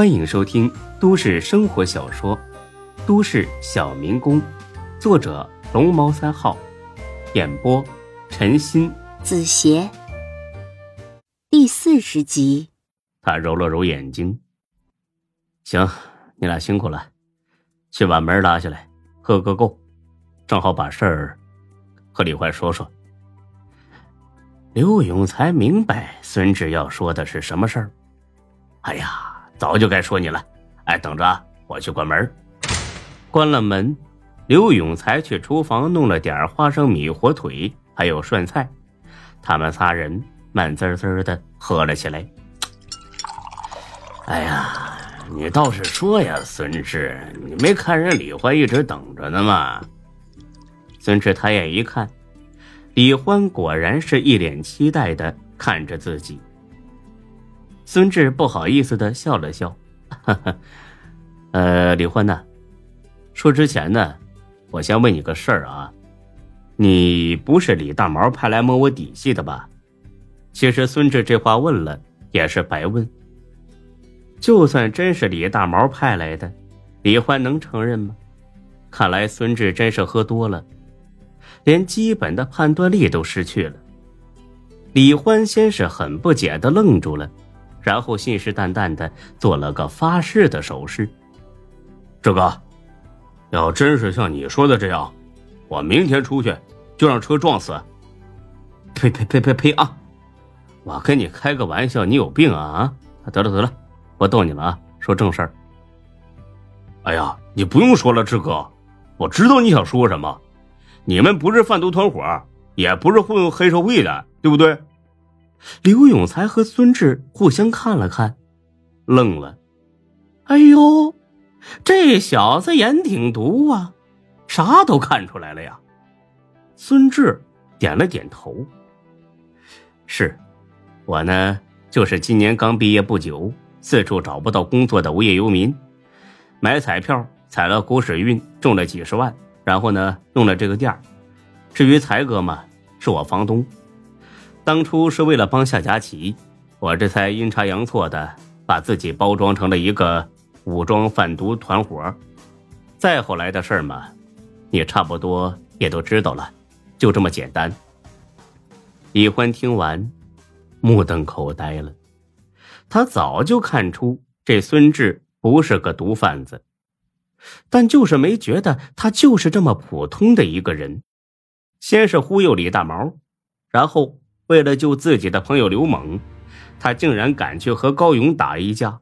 欢迎收听都市生活小说《都市小民工》，作者龙猫三号，演播陈鑫、子邪，第四十集。他揉了揉眼睛，行，你俩辛苦了，去把门拉下来，喝个够，正好把事儿和李怀说说。刘勇才明白孙志要说的是什么事儿。哎呀！早就该说你了，哎，等着，我去关门。关了门，刘永才去厨房弄了点花生米、火腿，还有涮菜。他们仨人慢滋滋的喝了起来。哎呀，你倒是说呀，孙志，你没看人李欢一直等着呢吗？孙志抬眼一看，李欢果然是一脸期待的看着自己。孙志不好意思的笑了笑，哈哈，呃，李欢呢？说之前呢，我先问你个事儿啊，你不是李大毛派来摸我底细的吧？其实孙志这话问了也是白问。就算真是李大毛派来的，李欢能承认吗？看来孙志真是喝多了，连基本的判断力都失去了。李欢先是很不解的愣住了。然后信誓旦旦的做了个发誓的手势。志哥，要真是像你说的这样，我明天出去就让车撞死。呸呸呸呸呸啊！我跟你开个玩笑，你有病啊啊！得了得了，我逗你了啊，说正事儿。哎呀，你不用说了，志哥，我知道你想说什么。你们不是贩毒团伙，也不是混黑社会的，对不对？刘永才和孙志互相看了看，愣了。哎呦，这小子眼挺毒啊，啥都看出来了呀。孙志点了点头。是，我呢，就是今年刚毕业不久，四处找不到工作的无业游民，买彩票踩了狗屎运，中了几十万，然后呢，弄了这个店儿至于才哥嘛，是我房东。当初是为了帮夏佳琪，我这才阴差阳错的把自己包装成了一个武装贩毒团伙。再后来的事儿嘛，你差不多也都知道了，就这么简单。李欢听完，目瞪口呆了。他早就看出这孙志不是个毒贩子，但就是没觉得他就是这么普通的一个人。先是忽悠李大毛，然后。为了救自己的朋友刘猛，他竟然敢去和高勇打一架。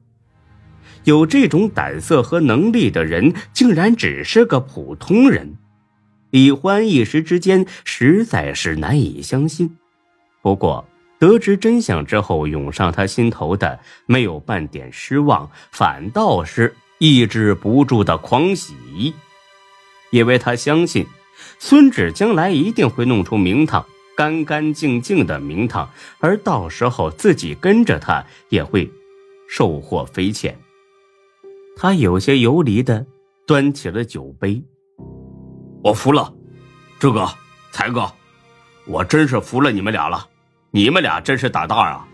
有这种胆色和能力的人，竟然只是个普通人。李欢一时之间实在是难以相信。不过得知真相之后，涌上他心头的没有半点失望，反倒是抑制不住的狂喜，因为他相信孙志将来一定会弄出名堂。干干净净的名堂，而到时候自己跟着他也会收获匪浅。他有些游离的端起了酒杯，我服了，志哥、才哥，我真是服了你们俩了，你们俩真是胆大啊！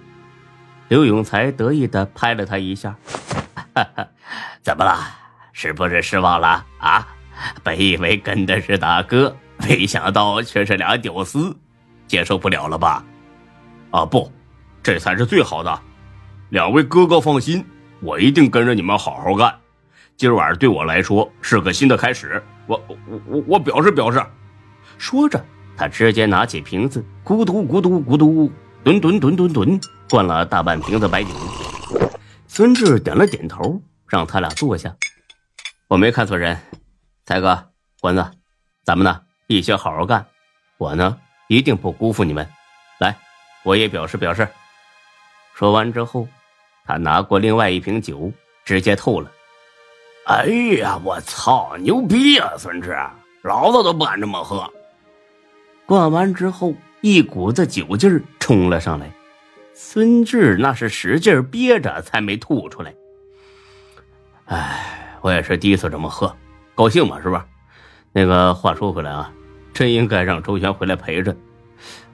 刘永才得意的拍了他一下，怎么了？是不是失望了啊？本以为跟的是大哥，没想到却是俩屌丝。接受不了了吧？啊不，这才是最好的。两位哥哥放心，我一定跟着你们好好干。今晚对我来说是个新的开始，我我我我表示表示。说着，他直接拿起瓶子，咕嘟咕嘟咕嘟，吨吨吨吨吨，灌了大半瓶子白酒。孙志点了点头，让他俩坐下。我没看错人，才哥、环子，咱们呢必须好好干。我呢。一定不辜负你们，来，我也表示表示。说完之后，他拿过另外一瓶酒，直接透了。哎呀，我操，牛逼啊，孙志，老子都不敢这么喝。灌完之后，一股子酒劲儿冲了上来，孙志那是使劲憋着才没吐出来。哎，我也是第一次这么喝，高兴嘛，是吧？那个话说回来啊。真应该让周全回来陪着，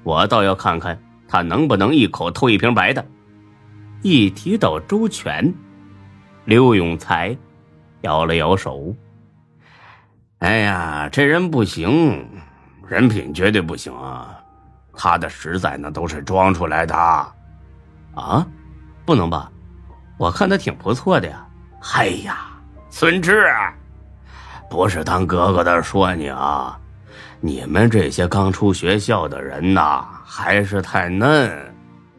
我倒要看看他能不能一口偷一瓶白的。一提到周全，刘永才摇了摇手：“哎呀，这人不行，人品绝对不行啊！他的实在那都是装出来的。啊，不能吧？我看他挺不错的呀。哎呀，孙志，不是当哥哥的说你啊，你们这些刚出学校的人呐，还是太嫩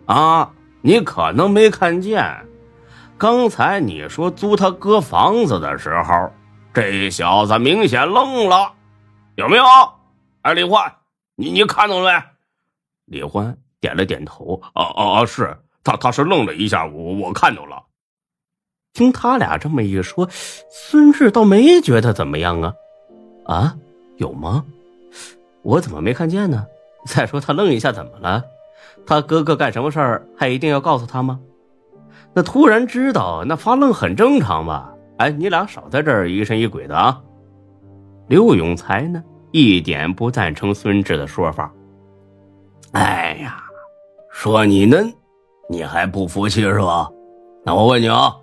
啊！你可能没看见，刚才你说租他哥房子的时候，这小子明显愣了，有没有？哎，李欢，你你看到了没？李欢点了点头，啊啊啊！是他，他是愣了一下，我我看到了。听他俩这么一说，孙志倒没觉得怎么样啊？啊，有吗？我怎么没看见呢？再说他愣一下怎么了？他哥哥干什么事儿还一定要告诉他吗？那突然知道，那发愣很正常吧？哎，你俩少在这儿疑神疑鬼的啊！刘永才呢，一点不赞成孙志的说法。哎呀，说你嫩，你还不服气是吧？那我问你啊。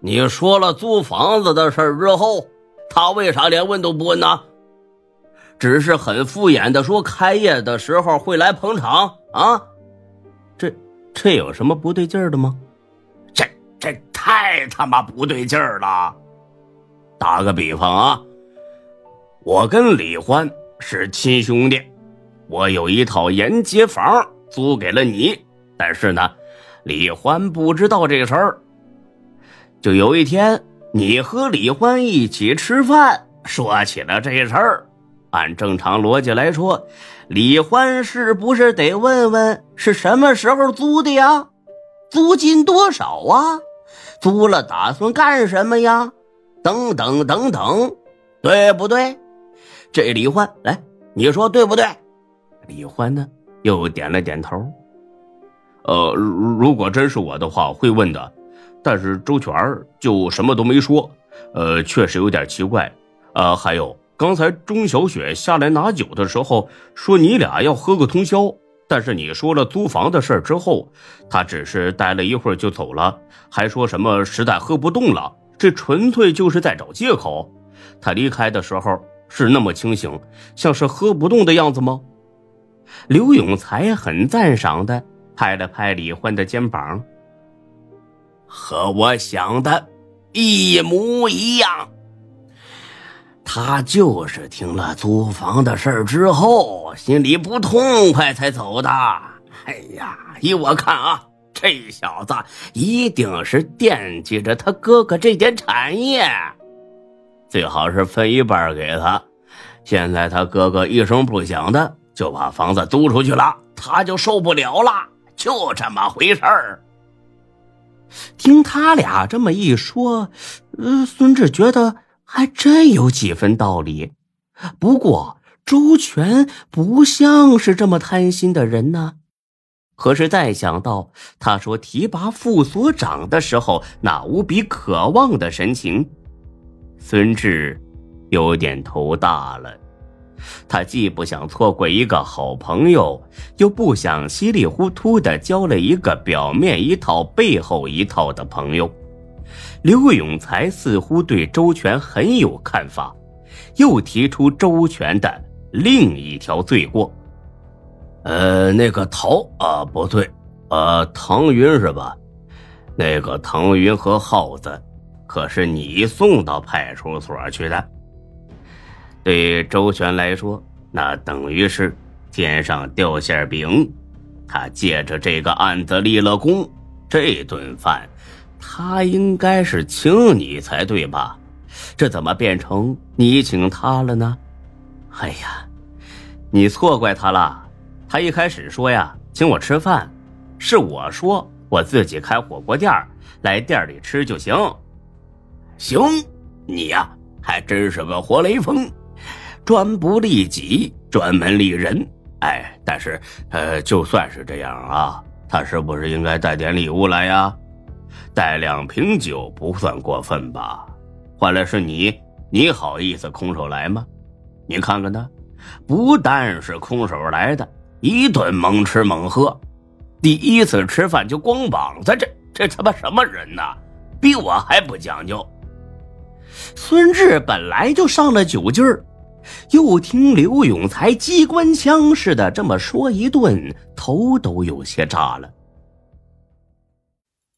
你说了租房子的事儿之后，他为啥连问都不问呢？只是很敷衍的说开业的时候会来捧场啊？这这有什么不对劲儿的吗？这这太他妈不对劲儿了！打个比方啊，我跟李欢是亲兄弟，我有一套沿街房租给了你，但是呢，李欢不知道这事儿。就有一天，你和李欢一起吃饭，说起了这事儿。按正常逻辑来说，李欢是不是得问问是什么时候租的呀？租金多少啊？租了打算干什么呀？等等等等，对不对？这李欢来，你说对不对？李欢呢，又点了点头。呃，如果真是我的话，会问的。但是周全就什么都没说，呃，确实有点奇怪。呃，还有刚才钟小雪下来拿酒的时候，说你俩要喝个通宵，但是你说了租房的事之后，他只是待了一会儿就走了，还说什么实在喝不动了，这纯粹就是在找借口。他离开的时候是那么清醒，像是喝不动的样子吗？刘永才很赞赏的拍了拍李欢的肩膀。和我想的一模一样。他就是听了租房的事儿之后，心里不痛快才走的。哎呀，依我看啊，这小子一定是惦记着他哥哥这点产业，最好是分一半给他。现在他哥哥一声不响的就把房子租出去了，他就受不了了，就这么回事儿。听他俩这么一说，呃，孙志觉得还真有几分道理。不过周全不像是这么贪心的人呢。可是再想到他说提拔副所长的时候那无比渴望的神情，孙志有点头大了。他既不想错过一个好朋友，又不想稀里糊涂的交了一个表面一套背后一套的朋友。刘永才似乎对周全很有看法，又提出周全的另一条罪过。呃，那个陶啊，不对，呃，唐云是吧？那个唐云和耗子，可是你送到派出所去的。对周全来说，那等于是天上掉馅饼。他借着这个案子立了功，这顿饭他应该是请你才对吧？这怎么变成你请他了呢？哎呀，你错怪他了。他一开始说呀，请我吃饭，是我说我自己开火锅店来店里吃就行。行，你呀还真是个活雷锋。专不利己，专门利人。哎，但是，呃，就算是这样啊，他是不是应该带点礼物来呀？带两瓶酒不算过分吧？换了是你，你好意思空手来吗？你看看他，不但是空手来的，一顿猛吃猛喝，第一次吃饭就光膀子，这这他妈什么人呐？比我还不讲究。孙志本来就上了酒劲儿，又听刘永才机关枪似的这么说一顿，头都有些炸了。